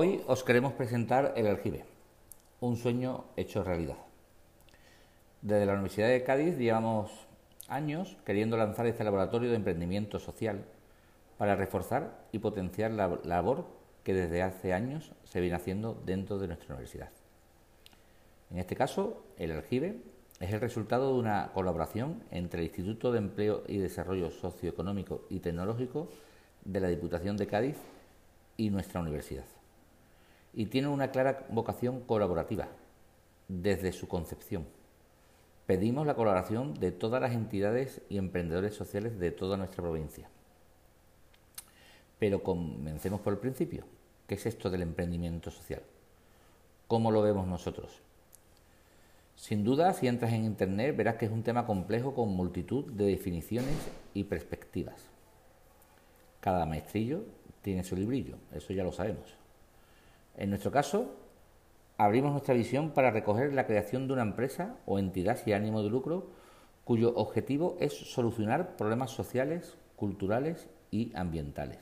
Hoy os queremos presentar el aljibe, un sueño hecho realidad. Desde la Universidad de Cádiz llevamos años queriendo lanzar este laboratorio de emprendimiento social para reforzar y potenciar la labor que desde hace años se viene haciendo dentro de nuestra universidad. En este caso, el aljibe es el resultado de una colaboración entre el Instituto de Empleo y Desarrollo Socioeconómico y Tecnológico de la Diputación de Cádiz y nuestra universidad. Y tiene una clara vocación colaborativa desde su concepción. Pedimos la colaboración de todas las entidades y emprendedores sociales de toda nuestra provincia. Pero comencemos por el principio. ¿Qué es esto del emprendimiento social? ¿Cómo lo vemos nosotros? Sin duda, si entras en Internet, verás que es un tema complejo con multitud de definiciones y perspectivas. Cada maestrillo tiene su librillo, eso ya lo sabemos. En nuestro caso, abrimos nuestra visión para recoger la creación de una empresa o entidad sin ánimo de lucro cuyo objetivo es solucionar problemas sociales, culturales y ambientales.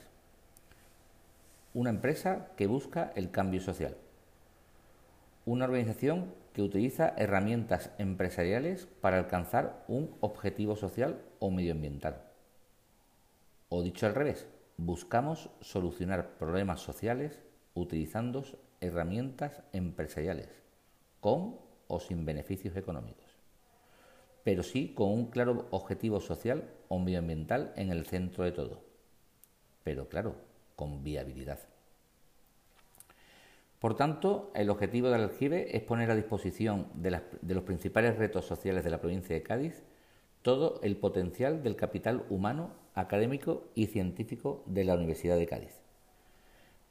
Una empresa que busca el cambio social. Una organización que utiliza herramientas empresariales para alcanzar un objetivo social o medioambiental. O dicho al revés, buscamos solucionar problemas sociales utilizando herramientas empresariales, con o sin beneficios económicos, pero sí con un claro objetivo social o medioambiental en el centro de todo, pero claro, con viabilidad. Por tanto, el objetivo del aljibe es poner a disposición de, los principales retos sociales de la provincia de Cádiz todo el potencial del capital humano, académico y científico de la Universidad de Cádiz,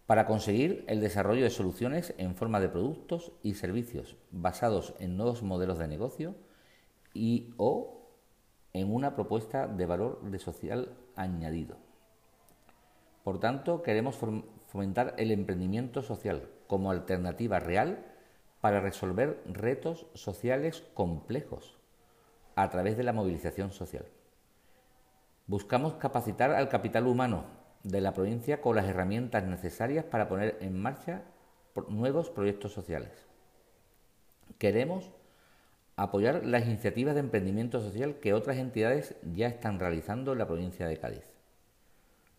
para conseguir el desarrollo de soluciones en forma de productos y servicios basados en nuevos modelos de negocio y o en una propuesta de valor de social añadido. Por tanto, queremos fomentar el emprendimiento social como alternativa real para resolver retos sociales complejos a través de la movilización social. Buscamos capacitar al capital humano de la provincia con las herramientas necesarias para poner en marcha nuevos proyectos sociales. Queremos apoyar las iniciativas de emprendimiento social que otras entidades ya están realizando en la provincia de Cádiz,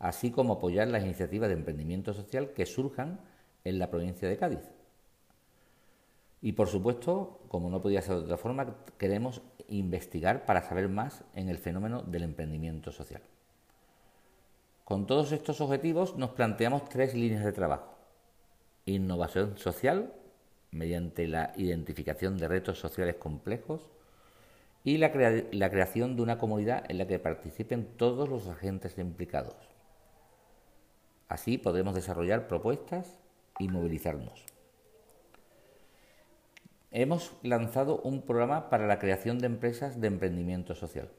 así como apoyar las iniciativas de emprendimiento social que surjan en la provincia de Cádiz. Y por supuesto, como no podía ser de otra forma, queremos investigar para saber más en el fenómeno del emprendimiento social. Con todos estos objetivos nos planteamos tres líneas de trabajo. Innovación social, mediante la identificación de retos sociales complejos, y la, creación de una comunidad en la que participen todos los agentes implicados. Así podremos desarrollar propuestas y movilizarnos. Hemos lanzado un programa para la creación de empresas de emprendimiento social.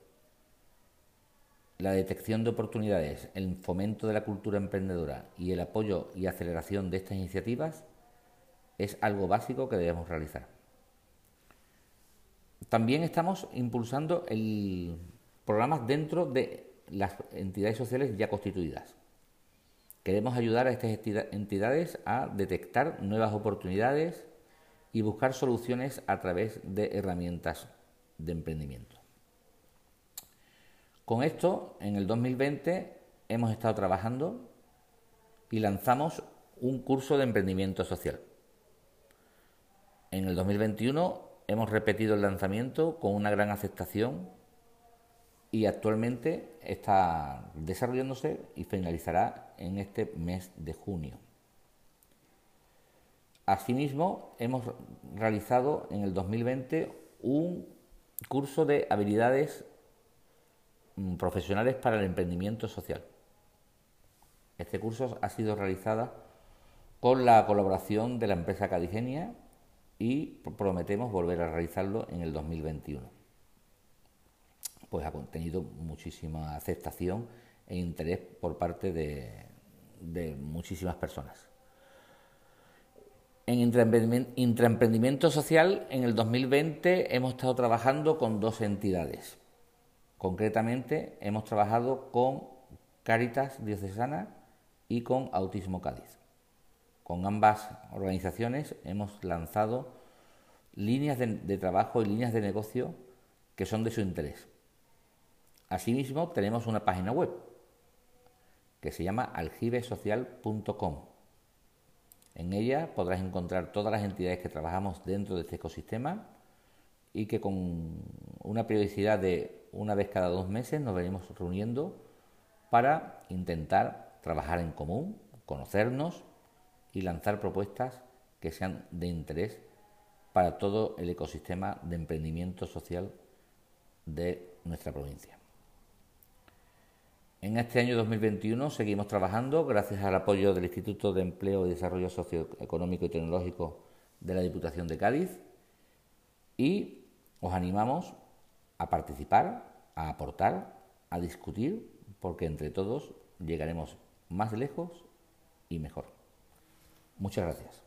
La detección de oportunidades, el fomento de la cultura emprendedora y el apoyo y aceleración de estas iniciativas es algo básico que debemos realizar. También estamos impulsando el programas dentro de las entidades sociales ya constituidas. Queremos ayudar a estas entidades a detectar nuevas oportunidades y buscar soluciones a través de herramientas de emprendimiento. Con esto, en el 2020 hemos estado trabajando y lanzamos un curso de emprendimiento social. En el 2021 hemos repetido el lanzamiento con una gran aceptación y actualmente está desarrollándose y finalizará en este mes de junio. Asimismo, hemos realizado en el 2020 un curso de habilidades profesionales para el emprendimiento social. Este curso ha sido realizado con la colaboración de la empresa Cadigenia y prometemos volver a realizarlo en el 2021 pues ha tenido muchísima aceptación e interés por parte de, muchísimas personas. En intraemprendimiento social, en el 2020 hemos estado trabajando con dos entidades. Concretamente, hemos trabajado con Cáritas Diocesana y con Autismo Cádiz. con ambas organizaciones hemos lanzado líneas de, trabajo y líneas de negocio que son de su interés. Asimismo, tenemos una página web que se llama aljibesocial.com. En ella podrás encontrar todas las entidades que trabajamos dentro de este ecosistema y que con una periodicidad de una vez cada dos meses nos venimos reuniendo para intentar trabajar en común, conocernos y lanzar propuestas que sean de interés para todo el ecosistema de emprendimiento social de nuestra provincia. En este año 2021 seguimos trabajando gracias al apoyo del Instituto de Empleo y Desarrollo Socioeconómico y Tecnológico de la Diputación de Cádiz y os animamos a participar, a aportar, a discutir, porque entre todos llegaremos más lejos y mejor. Muchas gracias.